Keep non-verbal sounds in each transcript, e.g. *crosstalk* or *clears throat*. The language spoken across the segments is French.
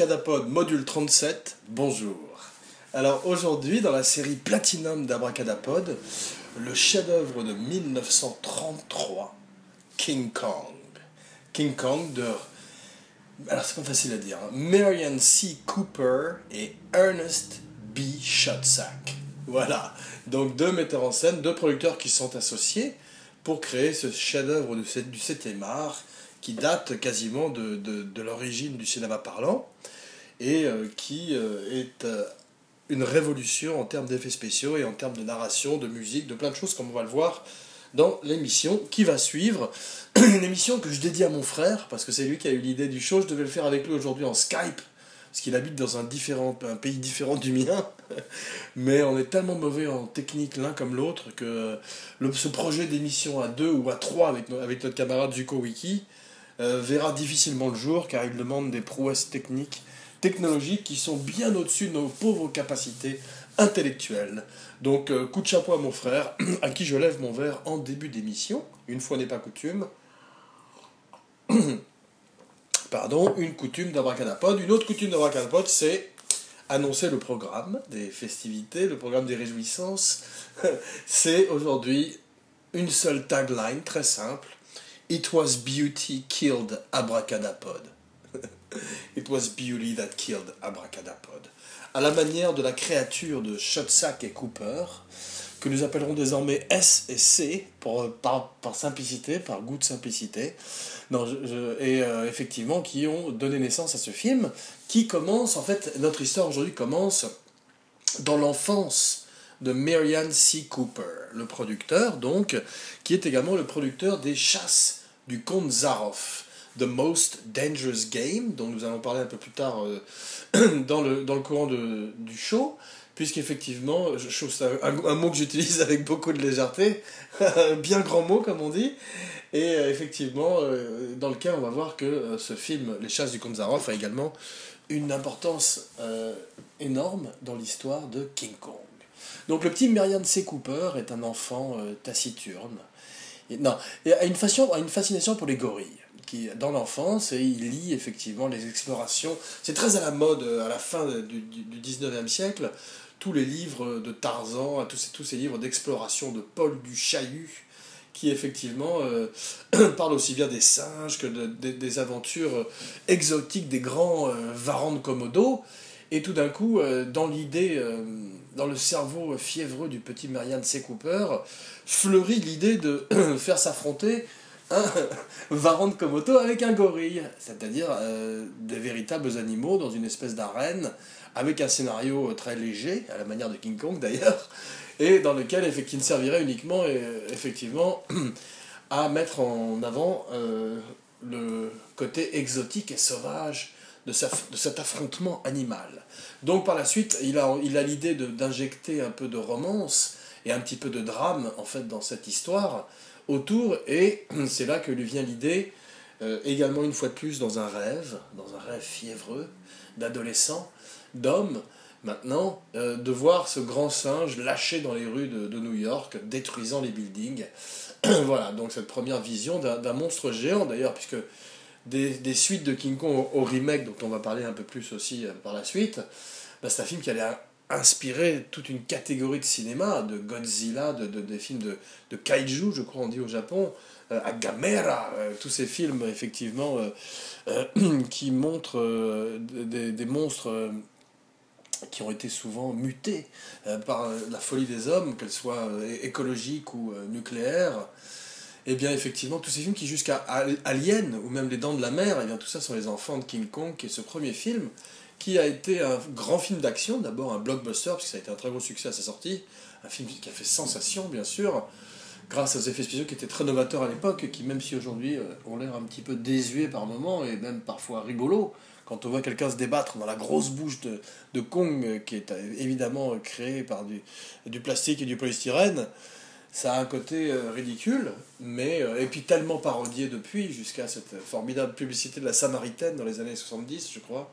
Abracadapod module 37, bonjour. Alors aujourd'hui, dans la série Platinum d'Abracadapod, le chef-d'œuvre de 1933, King Kong. King Kong de. Alors c'est pas facile à dire. Hein. Marion C. Cooper et Ernest B. Schotzak. Voilà. Donc deux metteurs en scène, deux producteurs qui sont associés pour créer ce chef-d'œuvre du 7e art qui date quasiment de, de, l'origine du cinéma parlant et euh, qui euh, est euh, une révolution en termes d'effets spéciaux et en termes de narration, de musique, de plein de choses comme on va le voir dans l'émission qui va suivre. *clears throat* Une émission que je dédie à mon frère, parce que c'est lui qui a eu l'idée du show. Je devais le faire avec lui aujourd'hui en Skype, parce qu'il habite dans un, pays différent du mien. *laughs* Mais on est tellement mauvais en technique l'un comme l'autre que ce projet d'émission à deux ou à trois avec, notre camarade Zuko Wiki verra difficilement le jour car il demande des prouesses techniques, technologiques qui sont bien au-dessus de nos pauvres capacités intellectuelles. Donc euh, coup de chapeau à mon frère, *clears throat* à qui je lève mon verre en début d'émission, une fois n'est pas coutume. *clears throat* Pardon, une coutume d'abracadapod. Une autre coutume d'abracadapod, c'est annoncer le programme des festivités, le programme des réjouissances. *laughs* c'est aujourd'hui une seule tagline très simple It was beauty killed abracadapod. *laughs* It was beauty that killed abracadapod. À la manière de la créature de Shotsack et Cooper, que nous appellerons désormais S et C, par, simplicité, par goût de simplicité, et euh, effectivement qui ont donné naissance à ce film, qui commence, en fait, notre histoire aujourd'hui commence dans l'enfance de Marianne C. Cooper, le producteur, donc, qui est également le producteur des chasses du comte Zaroff, The Most Dangerous Game, dont nous allons parler un peu plus tard euh, *clears throat* dans, le, dans le courant de, du show, puisqu'effectivement, je trouve ça un, mot que j'utilise *laughs* avec beaucoup de légèreté, *laughs* un bien grand mot comme on dit, et euh, effectivement, euh, dans lequel on va voir que ce film, Les chasses du Zaroff, a également une importance énorme dans l'histoire de King Kong. Donc le petit Marianne C. Cooper est un enfant taciturne, non, il a une, une fascination pour les gorilles. Dans l'enfance, et il lit effectivement les explorations. C'est très à la mode euh, à la fin du, du 19e siècle. Tous les livres de Tarzan, tous ces, tous ces livres d'exploration de Paul du Chahut, qui effectivement euh, *clears throat* parlent aussi bien des singes que des aventures euh, exotiques des grands euh, varans de Komodo. Et tout d'un coup, dans l'idée dans le cerveau fiévreux du petit Marianne C. Cooper, fleurit l'idée de *clears throat* faire s'affronter *laughs* un varan de Komodo avec un gorille, c'est-à-dire euh, des véritables animaux dans une espèce d'arène, avec un scénario très léger, à la manière de King Kong *laughs* d'ailleurs, et dans lequel effectivement, servirait uniquement euh, effectivement *clears throat* à mettre en avant euh, le côté exotique et sauvage de, de cet affrontement animal. Donc par la suite, il a il a l'idée d'injecter un peu de romance et un petit peu de drame en fait dans cette histoire autour et *clears throat* c'est là que lui vient l'idée euh, également une fois de plus dans un rêve, dans un rêve fiévreux d'adolescent, d'homme maintenant, euh, de voir ce grand singe lâché dans les rues de, New York, détruisant les buildings. *clears throat* voilà, donc cette première vision d'un monstre géant d'ailleurs, puisque des, des, suites de King Kong au, remake, dont on va parler un peu plus aussi euh, par la suite, bah, c'est un film qui allait inspirer toute une catégorie de cinéma, de Godzilla, de, de des films de, de, kaiju, je crois on dit au Japon, euh, Agamera, euh, tous ces films effectivement *clears throat* qui montrent des, des, monstres qui ont été souvent mutés par la folie des hommes, qu'elle soit écologique ou nucléaire. Et eh bien effectivement tous ces films qui jusqu'à Alien ou même Les Dents de la Mer, et eh bien tout ça sont les enfants de King Kong, qui est ce premier film qui a été un grand film d'action, d'abord un blockbuster, puisque ça a été un très gros succès à sa sortie, un film qui a fait sensation bien sûr, grâce aux effets spéciaux qui étaient très novateurs à l'époque, qui même si aujourd'hui euh, ont l'air un petit peu désuets par moments, et même parfois rigolos, quand on voit quelqu'un se débattre dans la grosse bouche de, de Kong, euh, qui est euh, évidemment créé par du, du plastique et du polystyrène, ça a un côté ridicule, mais et puis tellement parodié depuis, jusqu'à cette formidable publicité de la Samaritaine dans les années 70, je crois,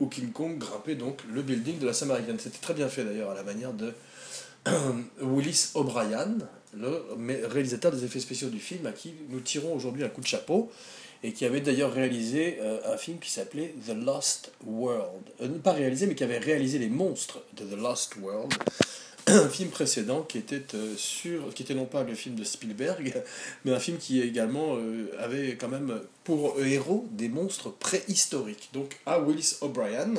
où King Kong grimpait donc le building de la Samaritaine. C'était très bien fait d'ailleurs, à la manière de, *clears throat* Willis O'Brien, le réalisateur des effets spéciaux du film, à qui nous tirons aujourd'hui un coup de chapeau, et qui avait d'ailleurs réalisé euh, un film qui s'appelait The Lost World. Euh, pas réalisé, mais qui avait réalisé Les Monstres de The Lost World, un film précédent qui était euh, qui était non pas le film de Spielberg, mais un film qui également avait quand même pour héros des monstres préhistoriques. Donc à Willis O'Brien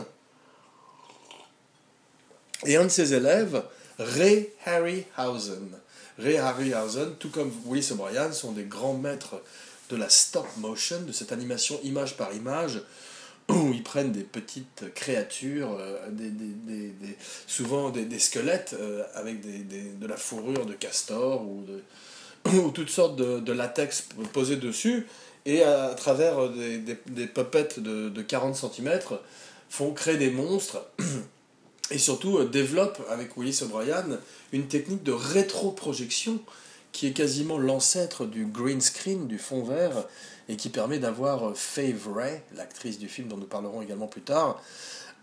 et un de ses élèves, Ray Harryhausen. Ray Harryhausen, tout comme Willis O'Brien, sont des grands maîtres de la stop motion, de cette animation image par image, où ils prennent des petites créatures, euh, des, souvent des, squelettes euh, avec de la fourrure de castor ou, *coughs* ou toutes sortes de, latex posés dessus, et à, travers des, des, puppets de, de 40 cm, font créer des monstres. *coughs* Et surtout euh, développe avec Willis O'Brien une technique de rétroprojection qui est quasiment l'ancêtre du green screen, du fond vert, et qui permet d'avoir euh, Faye Ray, l'actrice du film dont nous parlerons également plus tard,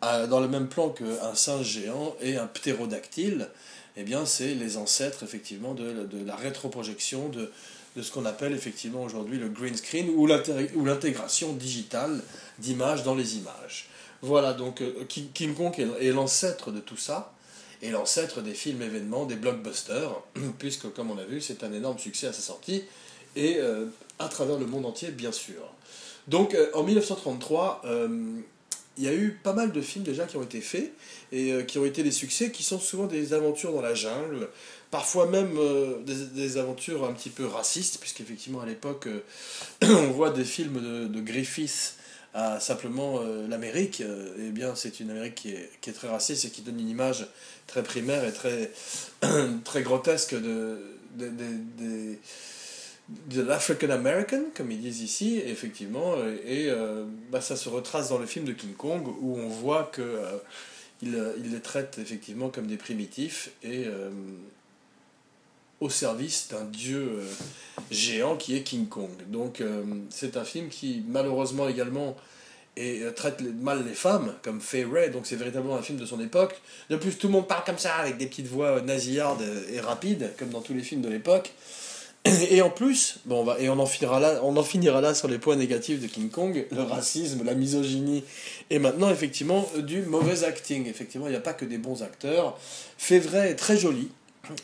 euh, dans le même plan qu'un singe géant et un ptérodactyle. Eh bien, c'est les ancêtres effectivement de, de la rétroprojection, de, de ce qu'on appelle effectivement aujourd'hui le green screen ou l'intégration digitale d'images dans les images. Voilà, donc euh, King Kong est l'ancêtre de tout ça, et l'ancêtre des films événements, des blockbusters, *clears throat* puisque comme on a vu, c'est un énorme succès à sa sortie, et euh, à travers le monde entier, bien sûr. Donc euh, en 1933, il y a eu pas mal de films déjà qui ont été faits, et qui ont été des succès, qui sont souvent des aventures dans la jungle, parfois même des, aventures un petit peu racistes, puisqu'effectivement à l'époque, *clears throat* on voit des films de, de Griffith à simplement euh, l'Amérique, euh, eh bien c'est une Amérique qui est, qui est, très raciste et qui donne une image très primaire et très, *clears throat* très grotesque de, l'African American, comme ils disent ici, effectivement, et euh, bah, ça se retrace dans le film de King Kong où on voit que les traite effectivement comme des primitifs et au service d'un dieu euh, géant qui est King Kong. Donc euh, c'est un film qui malheureusement également et euh, traite mal les femmes, comme Fay Ray, donc c'est véritablement un film de son époque. De plus, tout le monde parle comme ça, avec des petites voix nasillardes et rapides, comme dans tous les films de l'époque. Et en plus, bon, on et on en, finira là, on en finira là sur les points négatifs de King Kong, le racisme, la misogynie, et maintenant, effectivement, du mauvais acting. Effectivement, il n'y a pas que des bons acteurs. Ray est très joli,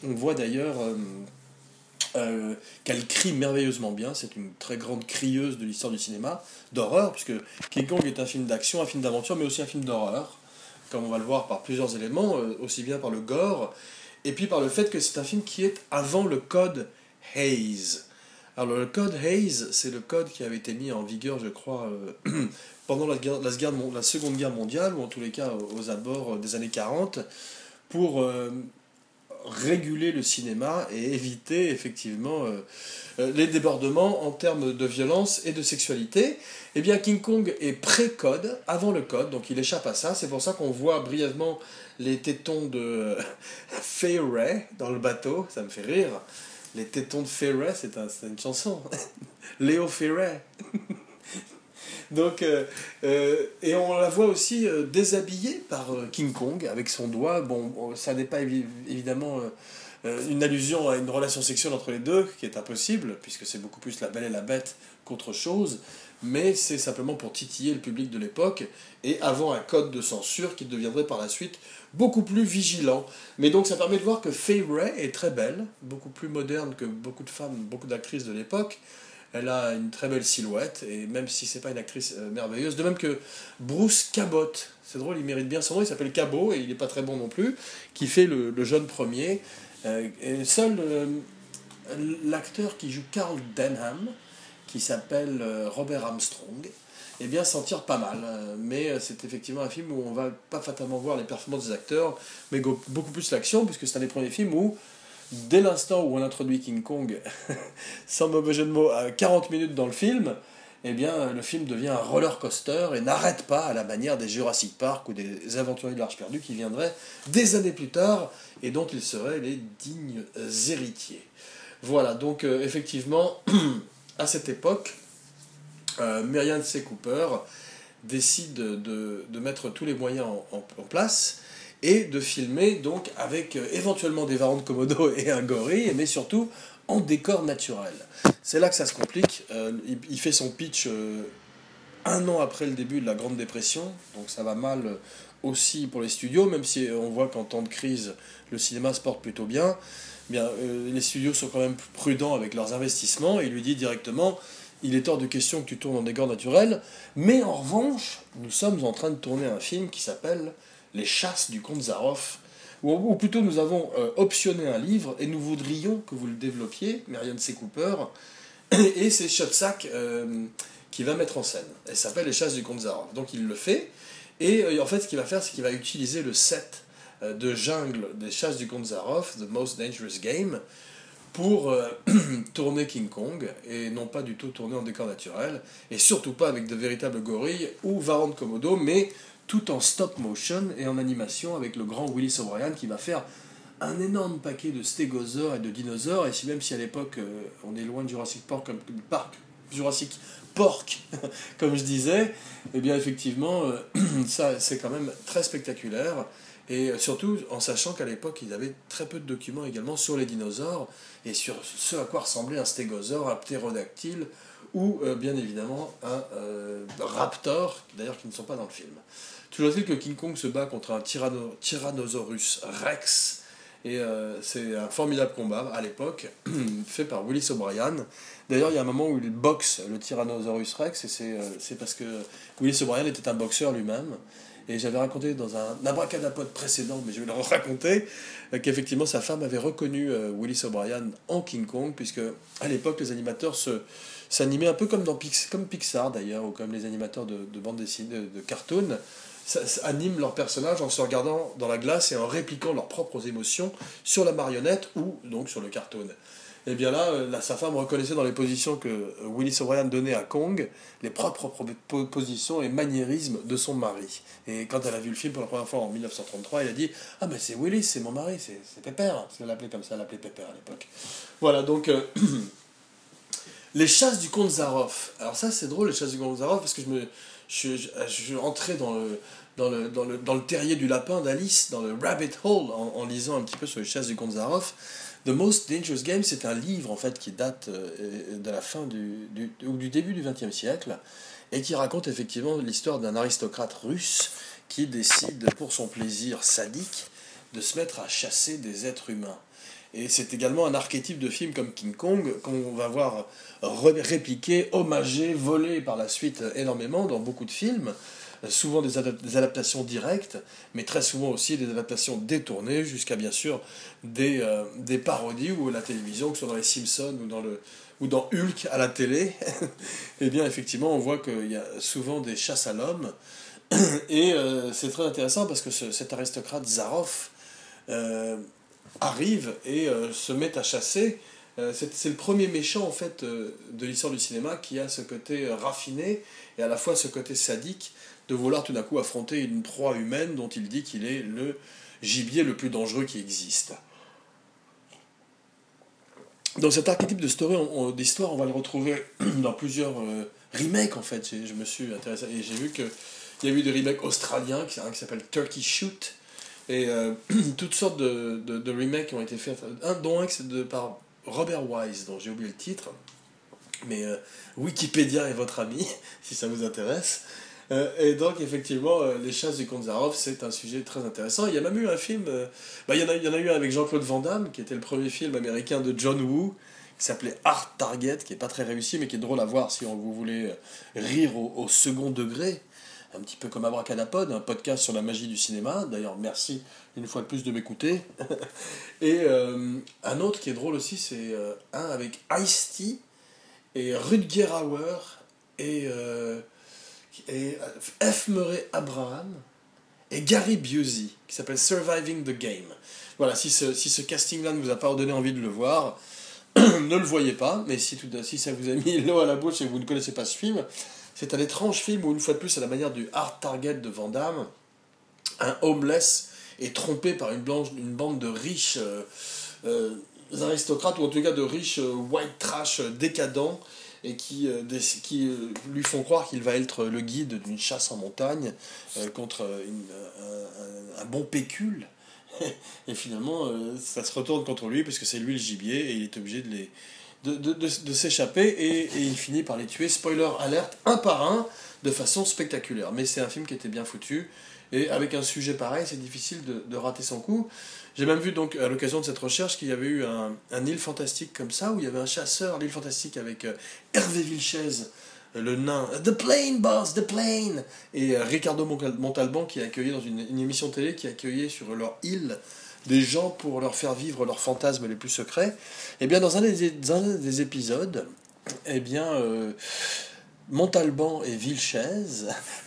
on voit d'ailleurs euh, euh, qu'elle crie merveilleusement bien. C'est une très grande crieuse de l'histoire du cinéma, d'horreur, puisque King Kong est un film d'action, un film d'aventure, mais aussi un film d'horreur, comme on va le voir par plusieurs éléments, euh, aussi bien par le gore, et puis par le fait que c'est un film qui est avant le code Hayes. Alors le code Hayes, c'est le code qui avait été mis en vigueur, je crois, *clears throat* pendant la, la, Seconde Guerre mondiale, ou en tous les cas aux abords des années 40, pour réguler le cinéma et éviter effectivement euh, euh, les débordements en termes de violence et de sexualité, eh bien King Kong est pré-code, avant le code, donc il échappe à ça. C'est pour ça qu'on voit brièvement les tétons de *laughs* Ray dans le bateau, ça me fait rire. Les tétons de Fay Ray, c'est une chanson. *laughs* Léo Ray *laughs* Donc, euh, euh, et on la voit aussi euh, déshabillée par King Kong avec son doigt. Bon, ça n'est pas évidemment une allusion à une relation sexuelle entre les deux, qui est impossible, puisque c'est beaucoup plus la belle et la bête qu'autre chose, mais c'est simplement pour titiller le public de l'époque, et avant un code de censure qui deviendrait par la suite beaucoup plus vigilant. Mais donc ça permet de voir que Faye Ray est très belle, beaucoup plus moderne que beaucoup de femmes, beaucoup d'actrices de l'époque, elle a une très belle silhouette, et même si c'est pas une actrice euh, merveilleuse, de même que Bruce Cabot, c'est drôle, il mérite bien son nom, il s'appelle Cabot, et il n'est pas très bon non plus, qui fait le, jeune premier. Euh, seul euh, l'acteur qui joue Carl Denham, qui s'appelle Robert Armstrong, eh bien s'en tire pas mal. Mais c'est effectivement un film où on va pas fatalement voir les performances des acteurs, mais beaucoup plus l'action, puisque c'est un des premiers films où dès l'instant où on introduit King Kong, *laughs* sans mauvais jeu de mots, à 40 minutes dans le film, eh bien, le film devient un roller coaster et n'arrête pas à la manière des Jurassic Park ou des Aventuriers de l'Arche perdue qui viendraient des années plus tard et dont ils seraient les dignes héritiers. Voilà, donc euh, effectivement, *clears throat* à cette époque, euh, Merian C. Cooper décide de, mettre tous les moyens en place et de filmer donc avec euh, éventuellement des varans de Komodo *laughs* et un gorille, mais surtout en décor naturel. C'est là que ça se complique. Euh, il, fait son pitch euh, un an après le début de la Grande Dépression, donc ça va mal aussi pour les studios, même si on voit qu'en temps de crise, le cinéma se porte plutôt bien. bien les studios sont quand même prudents avec leurs investissements et il lui dit directement il est hors de question que tu tournes en décor naturel, mais en revanche, nous sommes en train de tourner un film qui s'appelle Les chasses du comte Zaroff, ou, plutôt nous avons euh, optionné un livre et nous voudrions que vous le développiez, Marianne C. Cooper, *clears throat* et c'est Shotsack euh, qui va mettre en scène. Elle s'appelle Les chasses du comte Zaroff. Donc il le fait, et euh, en fait ce qu'il va faire, c'est qu'il va utiliser le set de jungle des chasses du comte Zaroff, The Most Dangerous Game, pour euh, *clears throat* tourner King Kong et non pas du tout tourner en décor naturel et surtout pas avec de véritables gorilles ou Varan de Komodo mais tout en stop motion et en animation avec le grand Willis O'Brien qui va faire un énorme paquet de stégosaures et de dinosaures et si même si à l'époque euh, on est loin de Jurassic Park comme parc Jurassic Park *laughs* comme je disais eh bien effectivement euh, *clears throat* ça c'est quand même très spectaculaire et surtout en sachant qu'à l'époque, ils avaient très peu de documents également sur les dinosaures et sur ce à quoi ressemblait un stégosaure, un ptérodactyle ou euh, bien évidemment un euh, raptor, d'ailleurs qui ne sont pas dans le film. Toujours est-il que King Kong se bat contre un Tyrannosaurus Rex et euh, c'est un formidable combat à l'époque, *clears throat* fait par Willis O'Brien. D'ailleurs, il y a un moment où il boxe le Tyrannosaurus Rex, et c'est parce que Willis O'Brien était un boxeur lui-même. Et j'avais raconté dans un abracadapod précédent, mais je vais le *laughs* raconter, euh, qu'effectivement sa femme avait reconnu euh, Willis O'Brien en King Kong, puisque à l'époque les animateurs s'animaient un peu comme dans Pixar d'ailleurs, ou comme les animateurs de, de bande dessinée, de, de cartoon, animent leurs personnages en se regardant dans la glace et en répliquant leurs propres émotions sur la marionnette ou donc sur le cartoon. Et bien euh, là, sa femme reconnaissait dans les positions que euh, Willis O'Brien donnait à Kong les propres positions et maniérismes de son mari. Et quand elle a vu le film pour la première fois en 1933, elle a dit Ah, mais c'est Willis, c'est mon mari, c'est Pépère. Parce qu'elle l'appelait comme ça, elle l'appelait Pépère à l'époque. Voilà, donc. Euh, *clears throat* les chasses du comte Zaroff. Alors, ça, c'est drôle, les chasses du comte Zaroff, parce que je me. Je, je, rentrais dans le, dans le, dans, le, dans le terrier du lapin d'Alice, dans le rabbit hole, en, lisant un petit peu sur les chasses du Zaroff. The Most Dangerous Game, c'est un livre en fait qui date euh, de la fin du, du, ou du début du XXe siècle et qui raconte effectivement l'histoire d'un aristocrate russe qui décide pour son plaisir sadique de se mettre à chasser des êtres humains. Et c'est également un archétype de film comme King Kong qu'on va voir répliqué, hommagé, volé par la suite énormément dans beaucoup de films souvent des, adaptations directes, mais très souvent aussi des adaptations détournées, jusqu'à bien sûr des, euh, des parodies ou la télévision, que ce soit dans les Simpsons ou dans, le, ou dans Hulk à la télé. et *laughs* eh bien effectivement, on voit qu'il y a souvent des chasses à l'homme. *clears throat* Et euh, c'est très intéressant parce que cet aristocrate Zaroff euh, arrive et se met à chasser. c'est le premier méchant en fait de l'histoire du cinéma qui a ce côté raffiné et à la fois ce côté sadique de vouloir tout d'un coup affronter une proie humaine dont il dit qu'il est le gibier le plus dangereux qui existe. Dans cet archétype de d'histoire, on va le retrouver *clears throat* dans plusieurs euh, remakes en fait. Je me suis intéressé et j'ai vu qu'il y a eu des remakes australiens, qui, qui s'appelle Turkey Shoot, et euh, *clears throat* toutes sortes de, de, remakes ont été faits, un, dont un c'est par Robert Wise, dont j'ai oublié le titre, mais euh, Wikipédia est votre ami, *laughs* si ça vous intéresse. Euh, et donc, effectivement, euh, Les chasses du comte c'est un sujet très intéressant. Il y a même eu un film, euh, bah, il, y en a, il y en a eu un avec Jean-Claude Van Damme, qui était le premier film américain de John Woo, qui s'appelait Art Target, qui est pas très réussi, mais qui est drôle à voir si vous voulez rire au, second degré. Un petit peu comme Abracadapod, un podcast sur la magie du cinéma. D'ailleurs, merci une fois de plus de m'écouter. *laughs* et un autre qui est drôle aussi, c'est un avec Ice-T et Rutger Hauer et et euh, F. Murray Abraham et Gary Busey, qui s'appelle Surviving the Game. Voilà, si ce, si ce casting-là ne vous a pas donné envie de le voir, *clears throat* ne le voyez pas, mais si, si ça vous a mis *laughs* l'eau à la bouche et que vous ne connaissez pas ce film, c'est un étrange film où, une fois de plus, à la manière du Hard Target de Van Damme, un homeless est trompé par une bande de riches euh, euh, aristocrates, ou en tout cas de riches white trash décadents, et qui, qui lui font croire qu'il va être le guide d'une chasse en montagne contre un, bon pécule. *laughs* et finalement, ça se retourne contre lui parce que c'est lui le gibier et il est obligé de de, de, de, s'échapper et, et, il finit par les tuer, spoiler alerte, un par un, de façon spectaculaire. Mais c'est un film qui était bien foutu et avec un sujet pareil, c'est difficile de, de, rater son coup. J'ai même vu donc à l'occasion de cette recherche qu'il y avait eu un, un île fantastique comme ça, où il y avait un chasseur, l'île fantastique avec euh, Hervé Vilches, euh, le nain, The Plane Boss, The Plane, et euh, Ricardo Montalban qui a accueilli dans une, une émission télé qui a accueilli sur leur île des gens pour leur faire vivre leurs fantasmes les plus secrets, et eh bien dans un des, des épisodes, eh bien euh, Montalban et Vilches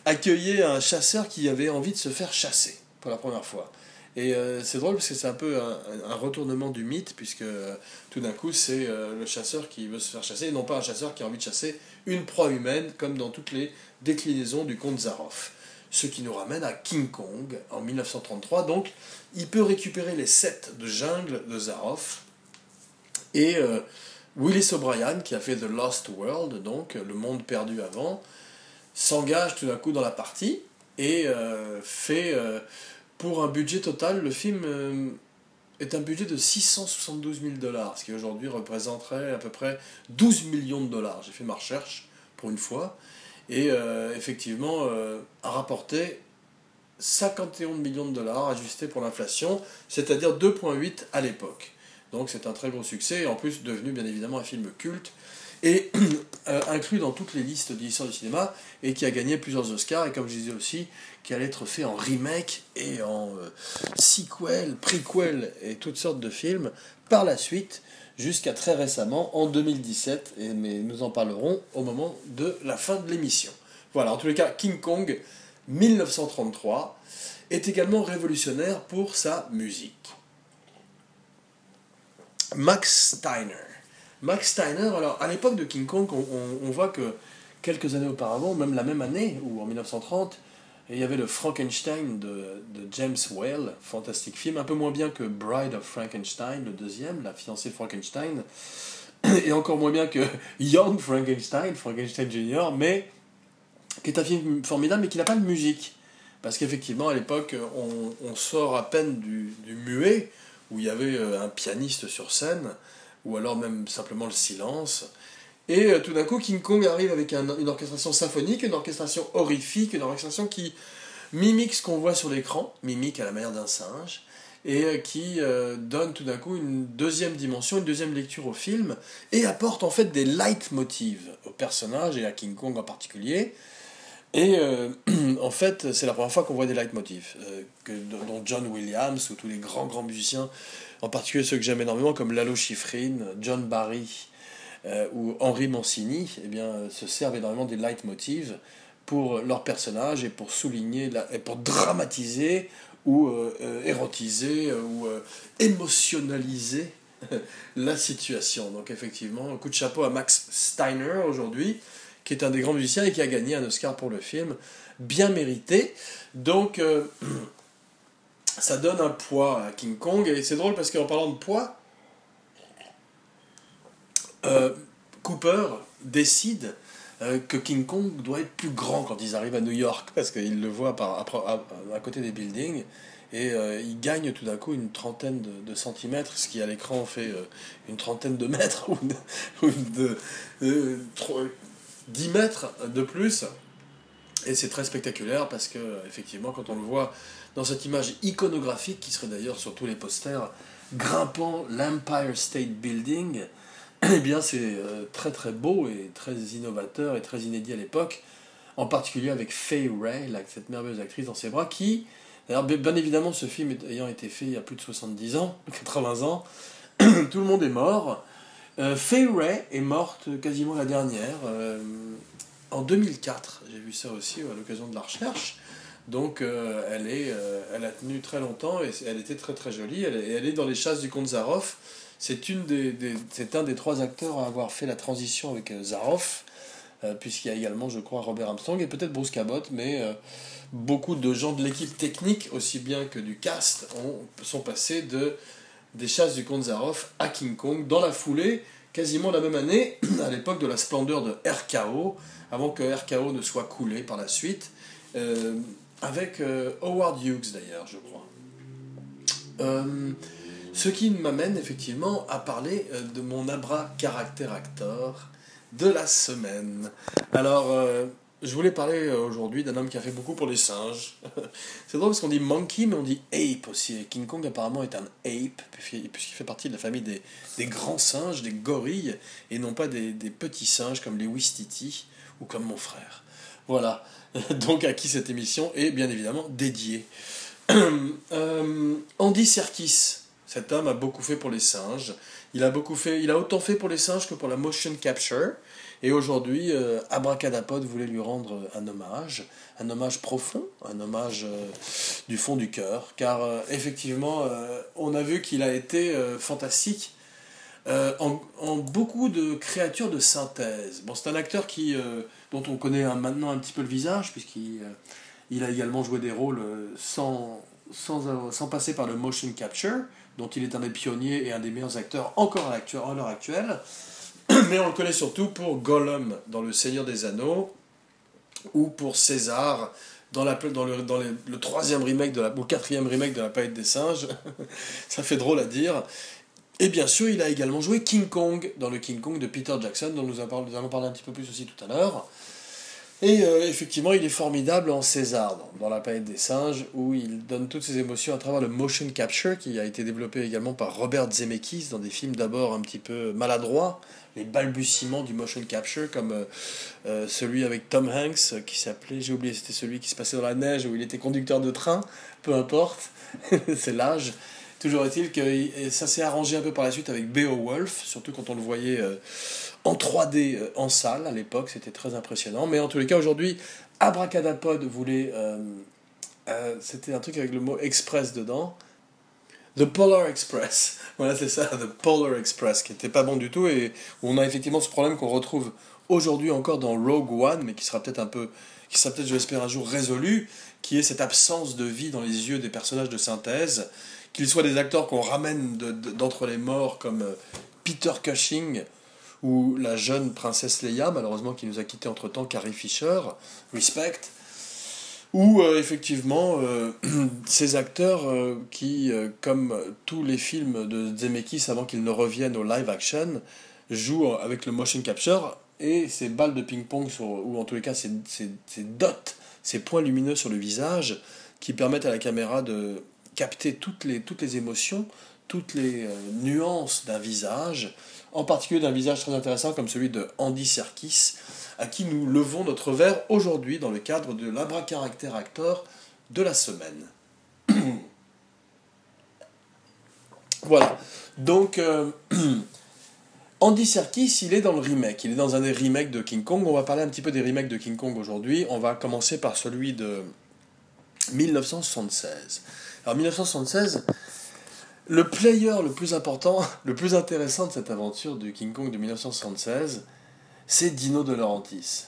accueillaient un chasseur qui avait envie de se faire chasser pour la première fois. Et euh, c'est drôle parce que c'est un peu un, retournement du mythe, puisque euh, tout d'un coup c'est le chasseur qui veut se faire chasser, et non pas un chasseur qui a envie de chasser une proie humaine, comme dans toutes les déclinaisons du conte Zaroff. Ce qui nous ramène à King Kong en 1933. Donc, il peut récupérer les sept de jungle de Zaroff. Et euh, Willis O'Brien, qui a fait The Lost World, donc Le Monde Perdu avant, s'engage tout d'un coup dans la partie et euh, fait, euh, pour un budget total, le film est un budget de 672 000 dollars, ce qui aujourd'hui représenterait à peu près 12 millions de dollars. J'ai fait ma recherche pour une fois et euh, effectivement euh, a rapporté 51 millions de dollars ajustés pour l'inflation, c'est-à-dire 2,8 à l'époque. Donc c'est un très gros succès, et en plus devenu bien évidemment un film culte, et *clears throat* euh, inclus dans toutes les listes d'histoire du cinéma, et qui a gagné plusieurs Oscars, et comme je disais aussi, qui allait être fait en remake et en sequel, prequel, et toutes sortes de films par la suite, jusqu'à très récemment, en 2017, et, mais nous en parlerons au moment de la fin de l'émission. Voilà, en tous les cas, King Kong 1933 est également révolutionnaire pour sa musique. Max Steiner. Max Steiner, alors à l'époque de King Kong, on, voit que quelques années auparavant, même la même année, ou en 1930, et il y avait le Frankenstein de, James Whale, fantastique film, un peu moins bien que Bride of Frankenstein, le deuxième, la fiancée Frankenstein, *coughs* et encore moins bien que *laughs* Young Frankenstein, Frankenstein Jr., mais qui est un film formidable, mais qui n'a pas de musique. Parce qu'effectivement, à l'époque, on, sort à peine du, muet, où il y avait euh, un pianiste sur scène, ou alors même simplement le silence. Et euh, tout d'un coup, King Kong arrive avec une orchestration symphonique, une orchestration horrifique, une orchestration qui mimique ce qu'on voit sur l'écran, mimique à la manière d'un singe, et euh, qui donne tout d'un coup une deuxième dimension, une deuxième lecture au film, et apporte en fait des leitmotivs au personnage et à King Kong en particulier. Et *clears throat* en fait, c'est la première fois qu'on voit des leitmotivs, que, dont John Williams ou tous les grands grands musiciens, en particulier ceux que j'aime énormément comme Lalo Schifrin, John Barry, euh, où Henri Mancini eh bien, se servent énormément des leitmotivs pour leur personnage et pour souligner, et pour dramatiser ou euh, euh, érotiser ou émotionnaliser *laughs* la situation. Donc effectivement, un coup de chapeau à Max Steiner aujourd'hui, qui est un des grands musiciens et qui a gagné un Oscar pour le film, bien mérité. Donc *clears throat* ça donne un poids à King Kong et c'est drôle parce qu'en parlant de poids, euh, Cooper décide euh, que King Kong doit être plus grand quand ils arrivent à New York, parce qu'il le voit par, à, côté des buildings, et euh, il gagne tout d'un coup une trentaine de, centimètres, ce qui à l'écran fait une trentaine de mètres, *laughs* ou de, 10 mètres de plus. Et c'est très spectaculaire parce que, effectivement, quand on le voit dans cette image iconographique, qui serait d'ailleurs sur tous les posters, grimpant l'Empire State Building, eh bien c'est euh, très très beau et très innovateur et très inédit à l'époque, en particulier avec Faye Ray, cette merveilleuse actrice dans ses bras, qui, d'ailleurs bien évidemment ce film ayant été fait il y a plus de 70 ans, *laughs* 80 ans, *coughs* tout le monde est mort. Euh, Faye Ray est morte quasiment la dernière, euh, en 2004, j'ai vu ça aussi à l'occasion de la recherche. Donc elle, est, elle a tenu très longtemps et elle était très très jolie. Elle, est dans les chasses du comte Zaroff. C'est des, un des trois acteurs à avoir fait la transition avec euh, Zaroff, euh, puisqu'il y a également, je crois, Robert Armstrong et peut-être Bruce Cabot, mais euh, beaucoup de gens de l'équipe technique, aussi bien que du cast, ont, sont passés de des chasses du comte Zaroff à King Kong dans la foulée. quasiment la même année, *clears throat* à l'époque de la splendeur de RKO, avant que RKO ne soit coulé par la suite, euh, avec euh, Howard Hughes d'ailleurs, je crois. Euh, ce qui m'amène effectivement à parler de mon abra caractère actor de la semaine. Alors, je voulais parler euh, aujourd'hui d'un homme qui a fait beaucoup pour les singes. *laughs* c'est drôle parce qu'on dit monkey, mais on dit ape aussi. King Kong apparemment est un ape, puisqu'il fait partie de la famille des, grands singes, des gorilles, et non pas des, petits singes comme les Wistiti ou comme mon frère. Voilà. *laughs* Donc à qui cette émission est bien évidemment dédiée. *clears throat* Euh, Andy Serkis, cet homme a beaucoup fait pour les singes. Il a, beaucoup fait, il a autant fait pour les singes que pour la motion capture. Et aujourd'hui, euh, Abracadapod voulait lui rendre un hommage, un hommage profond, un hommage euh, du fond du cœur, car euh, effectivement, on a vu qu'il a été fantastique en, beaucoup de créatures de synthèse. Bon, c'est un acteur qui, dont on connaît maintenant un petit peu le visage, puisqu'il il a également joué des rôles sans, sans, passer par le motion capture, dont il est un des pionniers et un des meilleurs acteurs encore à l'heure actuelle. *clears throat* mais on le connaît surtout pour Gollum dans Le Seigneur des Anneaux, ou pour César dans, le, le troisième remake, de la, ou quatrième remake de La Palette des Singes. *laughs* Ça fait drôle à dire. Et bien sûr, il a également joué King Kong dans le King Kong de Peter Jackson, dont nous allons parler un petit peu plus aussi tout à l'heure. Et euh, effectivement, il est formidable en César, dans, La planète des singes, où il donne toutes ses émotions à travers le motion capture, qui a été développé également par Robert Zemeckis dans des films d'abord un petit peu maladroits, les balbutiements du motion capture, comme euh, euh, celui avec Tom Hanks, qui s'appelait, j'ai oublié, c'était celui qui se passait dans la neige, où il était conducteur de train, peu importe, *laughs* c'est l'âge. Toujours est-il que ça s'est arrangé un peu par la suite avec Beowulf, surtout quand on le voyait en 3D euh, en salle à l'époque, c'était très impressionnant. Mais en tous les cas, aujourd'hui, Abracadapod voulait. Euh, euh, c'était un truc avec le mot express dedans. The Polar Express. *laughs* Voilà, c'est ça, The Polar Express, qui n'était pas bon du tout. Et on a effectivement ce problème qu'on retrouve aujourd'hui encore dans Rogue One, mais qui sera peut-être un peu. qui sera peut-être, je l'espère, un jour résolu, qui est cette absence de vie dans les yeux des personnages de synthèse. Qu'ils soient des acteurs qu'on ramène d'entre les morts comme Peter Cushing ou la jeune princesse Leia, malheureusement qui nous a quitté entre temps, Carrie Fisher, Respect, ou euh, effectivement euh, *clears throat* ces acteurs euh, qui, comme tous les films de Zemeckis avant qu'ils ne reviennent au live action, jouent avec le motion capture et ces balles de ping-pong, ou en tous les cas ces, ces, ces dots, ces points lumineux sur le visage, qui permettent à la caméra de capter toutes les, toutes les émotions, toutes les nuances d'un visage, en particulier d'un visage très intéressant comme celui de Andy Serkis, à qui nous levons notre verre aujourd'hui dans le cadre de l'Abra-Caractère Actor de la semaine. *clears throat* voilà. Donc, euh, *clears throat* Andy Serkis, il est dans le remake. Il est dans un des remakes de King Kong. On va parler un petit peu des remakes de King Kong aujourd'hui. On va commencer par celui de 1976. Alors, 1976, le player le plus important, *laughs* le plus intéressant de cette aventure du King Kong de 1976, c'est Dino De Laurentiis.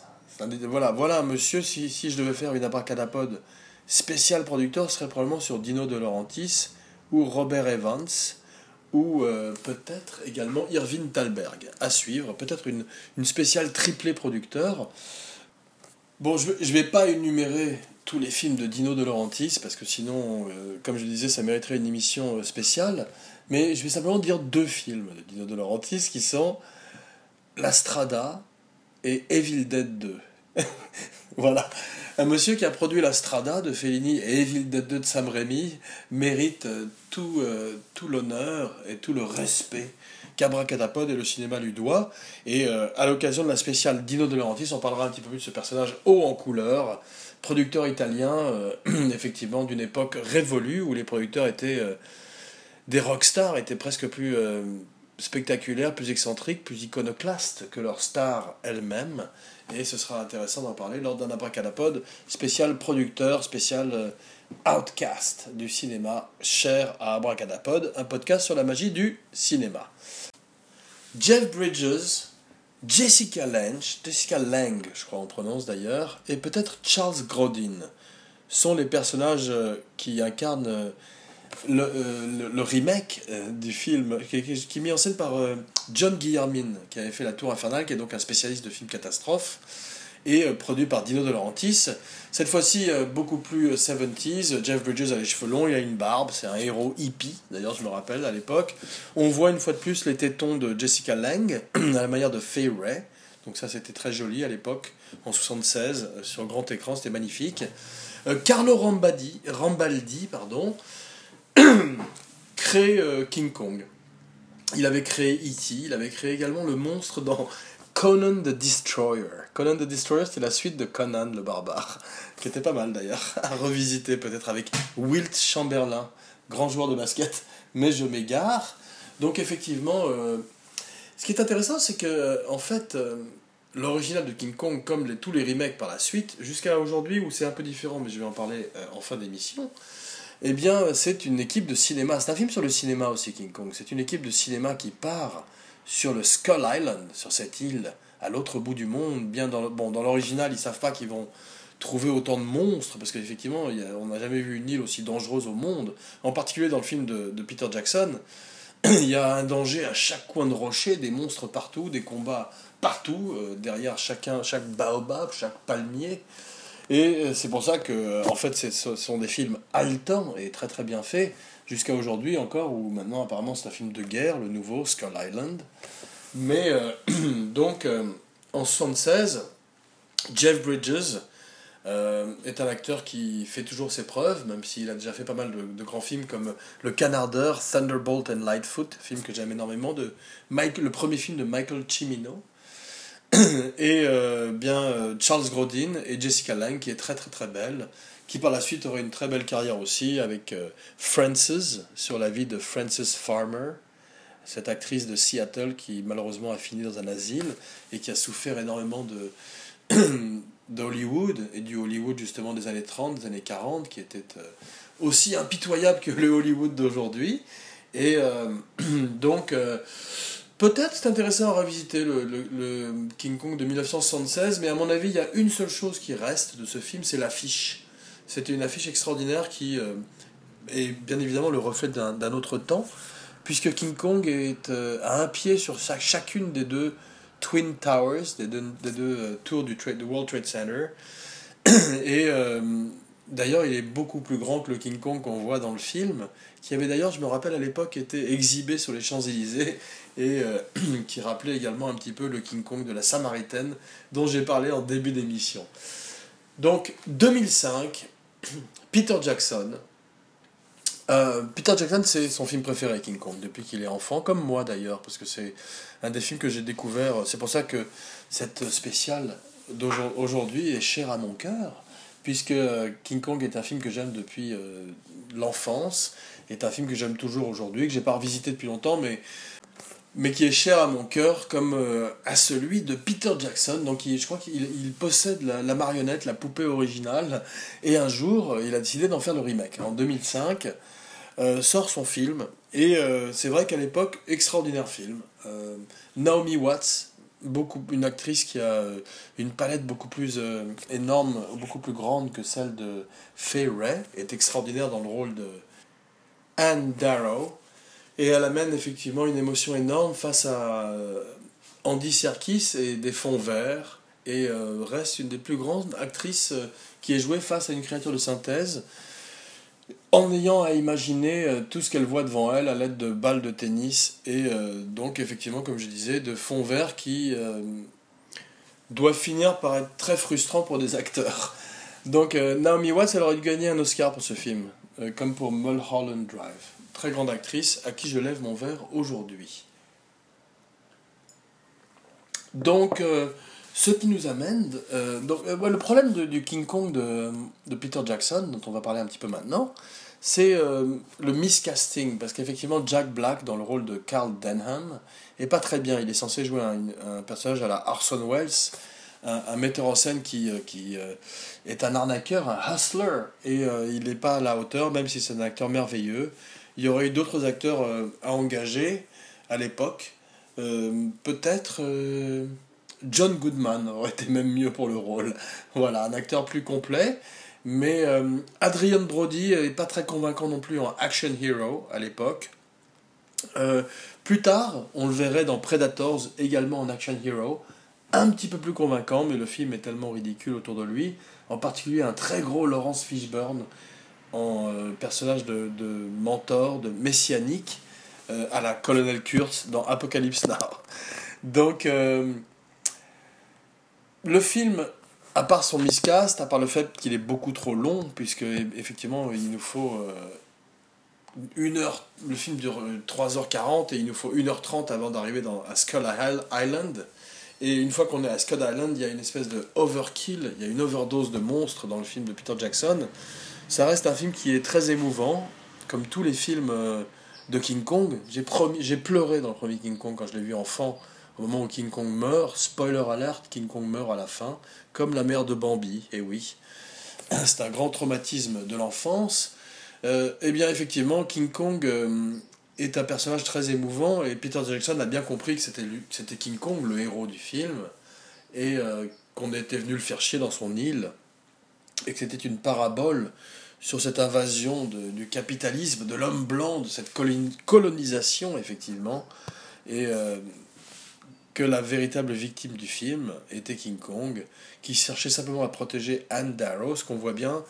Voilà, voilà monsieur, si, je devais faire une abracadapod spécial producteur, ce serait probablement sur Dino De Laurentiis ou Robert Evans ou euh, peut-être également Irving Thalberg à suivre, peut-être une, une spéciale triplé producteur. Bon, je ne vais pas énumérer tous les films de Dino De Laurentiis, parce que sinon, euh, comme je disais, ça mériterait une émission euh, spéciale. Mais je vais simplement dire deux films de Dino De Laurentiis qui sont La Strada et Evil Dead 2. *laughs* voilà. Un monsieur qui a produit La Strada de Fellini et Evil Dead 2 de Sam Raimi mérite euh, tout, tout l'honneur et tout le respect qu'Abracadapod et le cinéma lui doit. Et à l'occasion de la spéciale Dino De Laurentiis, on parlera un petit peu plus de ce personnage haut en couleur producteur italien, euh, *clears throat* effectivement, d'une époque révolue où les producteurs étaient euh, des rockstars, étaient presque plus euh, spectaculaires, plus excentriques, plus iconoclastes que leurs stars elles-mêmes. Et ce sera intéressant d'en parler lors d'un abracadapod spécial producteur, spécial outcast du cinéma, cher à Abracadapod, un podcast sur la magie du cinéma. Jeff Bridges, Jessica Lange, Jessica Lang, je crois on prononce d'ailleurs, et peut-être Charles Grodin sont les personnages euh, qui incarnent euh, le, remake du film qui, est mis en scène par John Guillermin, qui avait fait La Tour Infernale, qui est donc un spécialiste de films catastrophes et euh, produit par Dino De Laurentiis. Cette fois-ci, euh, beaucoup plus 70s. Euh, Jeff Bridges a les cheveux longs, il a une barbe, c'est un héros hippie, d'ailleurs, je me rappelle à l'époque. On voit une fois de plus les tétons de Jessica Lange, *clears throat* à la manière de Faye Ray. Donc, ça, c'était très joli à l'époque, en 76, sur grand écran, c'était magnifique. Carlo Rambaldi, Rambaldi pardon, *coughs* crée King Kong. Il avait créé E.T., il avait créé également le monstre dans *laughs* Conan the Destroyer. Conan the Destroyer, c'était la suite de Conan le Barbare, *laughs* qui était pas mal d'ailleurs, *laughs* à revisiter peut-être avec Wilt Chamberlain, grand joueur de basket, mais je m'égare. Donc effectivement, euh, ce qui est intéressant, c'est que en fait, euh, l'original de King Kong, comme tous les remakes par la suite, jusqu'à aujourd'hui où c'est un peu différent, mais je vais en parler euh, en fin d'émission, eh bien c'est une équipe de cinéma. C'est un film sur le cinéma aussi, King Kong. C'est une équipe de cinéma qui part sur le Skull Island, sur cette île à l'autre bout du monde. Bien dans, l'original, ils savent pas qu'ils vont trouver autant de monstres, parce qu'effectivement, on n'a jamais vu une île aussi dangereuse au monde. En particulier dans le film de, de Peter Jackson, *clears throat* il y a un danger à chaque coin de rocher, des monstres partout, des combats partout, euh, derrière chacun, chaque baobab, chaque palmier. Et euh, c'est pour ça que, en fait, ce sont des films haletants et très très bien faits jusqu'à aujourd'hui encore, où maintenant apparemment c'est un film de guerre, le nouveau Skull Island. Mais euh, *clears throat* donc euh, en 76, Jeff Bridges euh, est un acteur qui fait toujours ses preuves, même s'il a déjà fait pas mal de, grands films comme Le Canardeur, Thunderbolt and Lightfoot, film que j'aime énormément, de le premier film de Michael Cimino. Et bien Charles Grodin et Jessica Lange qui est très très très belle qui par la suite aurait une très belle carrière aussi avec euh, Frances, sur la vie de Frances Farmer, cette actrice de Seattle qui malheureusement a fini dans un asile et qui a souffert énormément de *clears throat* d'Hollywood et du Hollywood justement des années 30, des années 40 qui était euh, aussi impitoyable que le Hollywood d'aujourd'hui. Et euh, *clears throat* donc peut-être c'est intéressant à revisiter le, King Kong de 1976 mais à mon avis il y a une seule chose qui reste de ce film c'est l'affiche c'était une affiche extraordinaire qui euh, est bien évidemment le reflet d'un autre temps, puisque King Kong est euh, à un pied sur chacune des deux Twin Towers, des deux, euh, tours du, World Trade Center. *coughs* Et d'ailleurs, il est beaucoup plus grand que le King Kong qu'on voit dans le film, qui avait d'ailleurs, je me rappelle à l'époque, été exhibé sur les Champs-Élysées et *clears throat* qui rappelait également un petit peu le King Kong de la Samaritaine dont j'ai parlé en début d'émission. Donc 2005, *clears throat* Peter Jackson. Euh, Peter Jackson, c'est son film préféré, King Kong, depuis qu'il est enfant, comme moi d'ailleurs, parce que c'est un des films que j'ai découvert. C'est pour ça que cette spéciale d'aujourd'hui est chère à mon cœur, puisque King Kong est un film que j'aime depuis euh, l'enfance, est un film que j'aime toujours aujourd'hui, que j'ai pas revisité depuis longtemps, mais mais qui est cher à mon cœur, comme euh, à celui de Peter Jackson. Donc je crois qu'il possède la, marionnette, la poupée originale, et un jour, il a décidé d'en faire le remake. En 2005, euh, sort son film, et euh, c'est vrai qu'à l'époque, extraordinaire film. Naomi Watts, beaucoup, une actrice qui a une palette beaucoup plus énorme, beaucoup plus grande que celle de Faye Ray, est extraordinaire dans le rôle de Anne Darrow. Et elle amène effectivement une émotion énorme face à euh, Andy Serkis et des fonds verts. Et euh, reste une des plus grandes actrices euh, qui est jouée face à une créature de synthèse en ayant à imaginer tout ce qu'elle voit devant elle à l'aide de balles de tennis et donc effectivement comme je disais de fonds verts qui doivent finir par être très frustrants pour des *laughs* acteurs. Donc Naomi Watts elle aurait dû gagner un Oscar pour ce film, comme pour Mulholland Drive très grande actrice à qui je lève mon verre aujourd'hui. Donc, euh, ce qui nous amène. Euh, donc, euh, le problème du King Kong de, de, Peter Jackson, dont on va parler un petit peu maintenant, c'est le miscasting. Parce qu'effectivement, Jack Black, dans le rôle de Carl Denham, est pas très bien. Il est censé jouer un, personnage à la Arson Wells, un, metteur en scène qui, qui est un arnaqueur, un hustler. Et il n'est pas à la hauteur, même si c'est un acteur merveilleux il y aurait eu d'autres acteurs euh, à engager à l'époque. Euh, peut-être euh, John Goodman aurait été même mieux pour le rôle. Voilà, un acteur plus complet. Mais Adrian Brody n'est pas très convaincant non plus en action hero à l'époque. plus tard, on le verrait dans Predators, également en action hero, un petit peu plus convaincant, mais le film est tellement ridicule autour de lui. En particulier un très gros Laurence Fishburne en personnage de, mentor, de messianique, à la Colonel Kurtz dans Apocalypse Now. Donc, le film, à part son miscast, à part le fait qu'il est beaucoup trop long, puisque effectivement il nous faut euh, une heure, le film dure 3h40 et il nous faut 1h30 avant d'arriver à Skull Island. Et une fois qu'on est à Skull Island, il y a une espèce de overkill, il y a une overdose de monstres dans le film de Peter Jackson. Ça reste un film qui est très émouvant, comme tous les films euh, de King Kong. J'ai pleuré dans le premier King Kong quand je l'ai vu enfant au moment où King Kong meurt, spoiler alert, King Kong meurt à la fin, comme la mère de Bambi, et oui, *clears throat* c'est un grand traumatisme de l'enfance. Euh, eh bien, effectivement, King Kong euh, est un personnage très émouvant, et Peter Jackson a bien compris que c'était King Kong, le héros du film, et euh, qu'on était venu le faire chier dans son île, et que c'était une parabole sur cette invasion du capitalisme, de l'homme blanc, de cette colonisation, effectivement. Et que la véritable victime du film était King Kong, qui cherchait simplement à protéger Anne Darrow, ce qu'on voit bien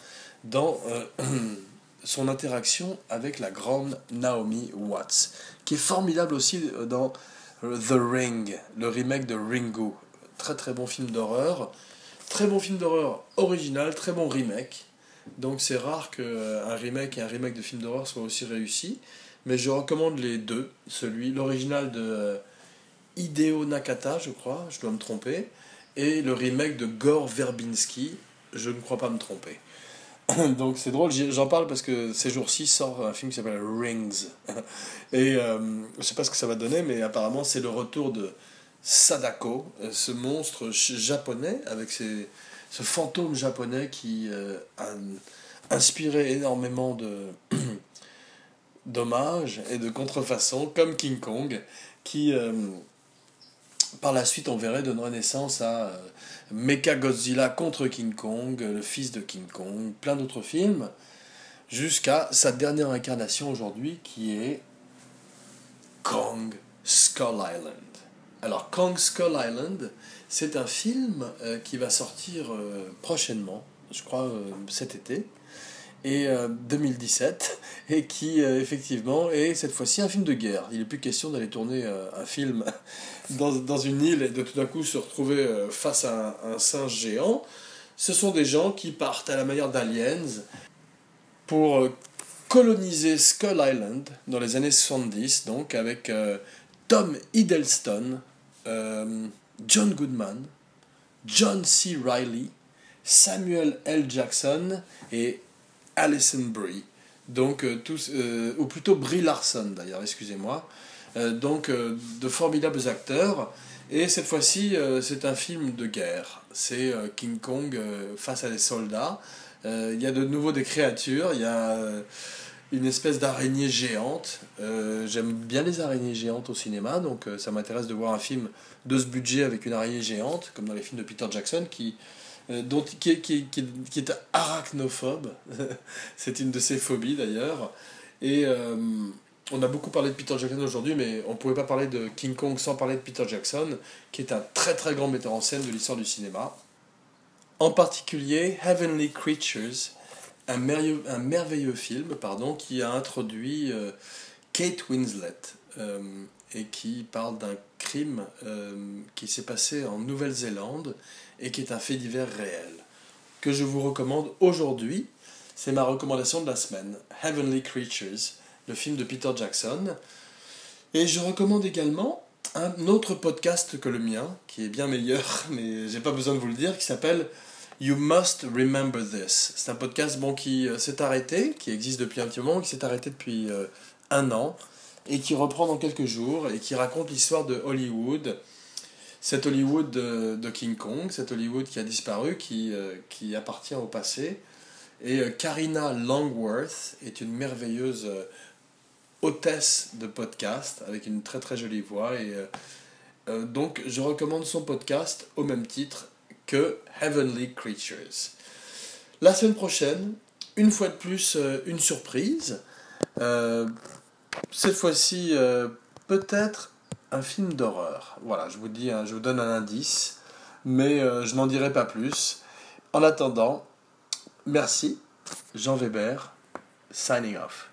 dans euh, *clears throat* son interaction avec la grande Naomi Watts, qui est formidable aussi euh, dans The Ring, le remake de Ringo. Très très bon film d'horreur, très bon film d'horreur original, très bon remake. Donc c'est rare qu'un euh, remake et un remake de film d'horreur soient aussi réussis, mais je recommande les deux, celui l'original de Hideo Nakata, je crois, je dois me tromper, et le remake de Gore Verbinski, je ne crois pas me tromper. *coughs* Donc c'est drôle, j'en parle parce que ces jours-ci sort un film qui s'appelle Rings. *laughs* Et euh, je ne sais pas ce que ça va donner, mais apparemment c'est le retour de Sadako, euh, ce monstre japonais avec ce fantôme japonais qui euh, a inspiré énormément de *coughs* d'hommages et de contrefaçons, comme King Kong, qui par la suite, on verrait donner naissance à euh, Mecha Godzilla contre King Kong, le fils de King Kong, plein d'autres films, jusqu'à sa dernière incarnation aujourd'hui qui est Kong Skull Island. Alors Kong Skull Island, c'est un film euh, qui va sortir euh, prochainement, je crois cet été, et 2017 euh, et qui euh, effectivement est cette fois-ci un film de guerre. Il n'est plus question d'aller tourner euh, un film *laughs* dans, dans, une île et de tout d'un coup se retrouver face à un, singe géant. Ce sont des gens qui partent à la manière d'aliens pour coloniser Skull Island dans les années 70, donc avec Tom Hiddleston, John Goodman, John C. Riley, Samuel L. Jackson et Alison Brie, donc euh, tous, euh, ou plutôt Brie Larson d'ailleurs, excusez-moi, euh, donc de formidables acteurs. Et cette fois-ci, c'est un film de guerre. C'est King Kong face à des soldats. Il y a de nouveau des créatures. Il y a une espèce d'araignée géante. J'aime bien les araignées géantes au cinéma, donc ça m'intéresse de voir un film de ce budget avec une araignée géante, comme dans les films de Peter Jackson, qui dont, qui, qui, qui, qui, est arachnophobe. *laughs* c'est une de ses phobies d'ailleurs. Et euh, on a beaucoup parlé de Peter Jackson aujourd'hui, mais on ne pouvait pas parler de King Kong sans parler de Peter Jackson, qui est un très très grand metteur en scène de l'histoire du cinéma. En particulier Heavenly Creatures, un merveilleux, un merveilleux film pardon, qui a introduit euh, Kate Winslet et qui parle d'un crime qui s'est passé en Nouvelle-Zélande et qui est un fait divers réel, que je vous recommande aujourd'hui. C'est ma recommandation de la semaine, Heavenly Creatures, le film de Peter Jackson. Et je recommande également un autre podcast que le mien, qui est bien meilleur, *laughs* mais j'ai pas besoin de vous le dire, qui s'appelle You Must Remember This. C'est un podcast bon, qui euh, s'est arrêté, qui existe depuis un petit moment, qui s'est arrêté depuis euh, un an, et qui reprend dans quelques jours, et qui raconte l'histoire de Hollywood, cet Hollywood de, King Kong, cet Hollywood qui a disparu, qui, euh, qui appartient au passé. Et euh, Karina Longworth est une merveilleuse euh, hôtesse de podcast avec une très très jolie voix. Et donc je recommande son podcast au même titre que Heavenly Creatures. La semaine prochaine, une fois de plus, euh, une surprise. Euh, cette fois-ci, euh, peut-être un film d'horreur. Voilà, je vous dis, hein, je vous donne un indice, mais je n'en dirai pas plus. En attendant, merci, Jean Weber, signing off.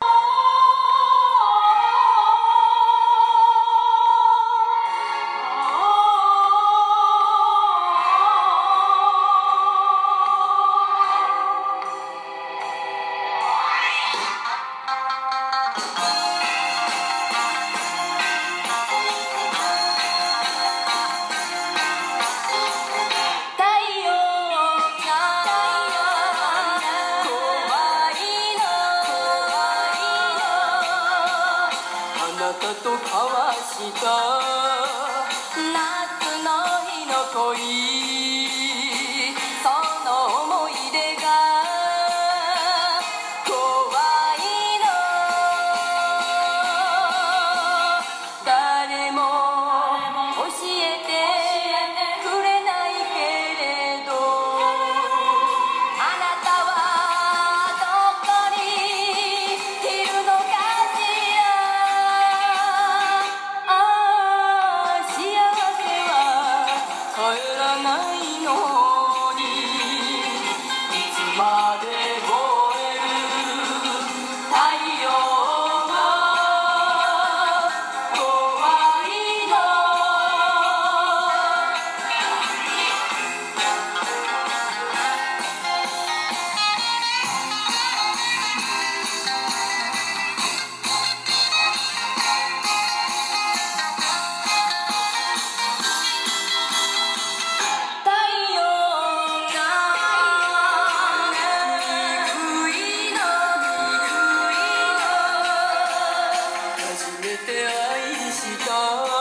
といいした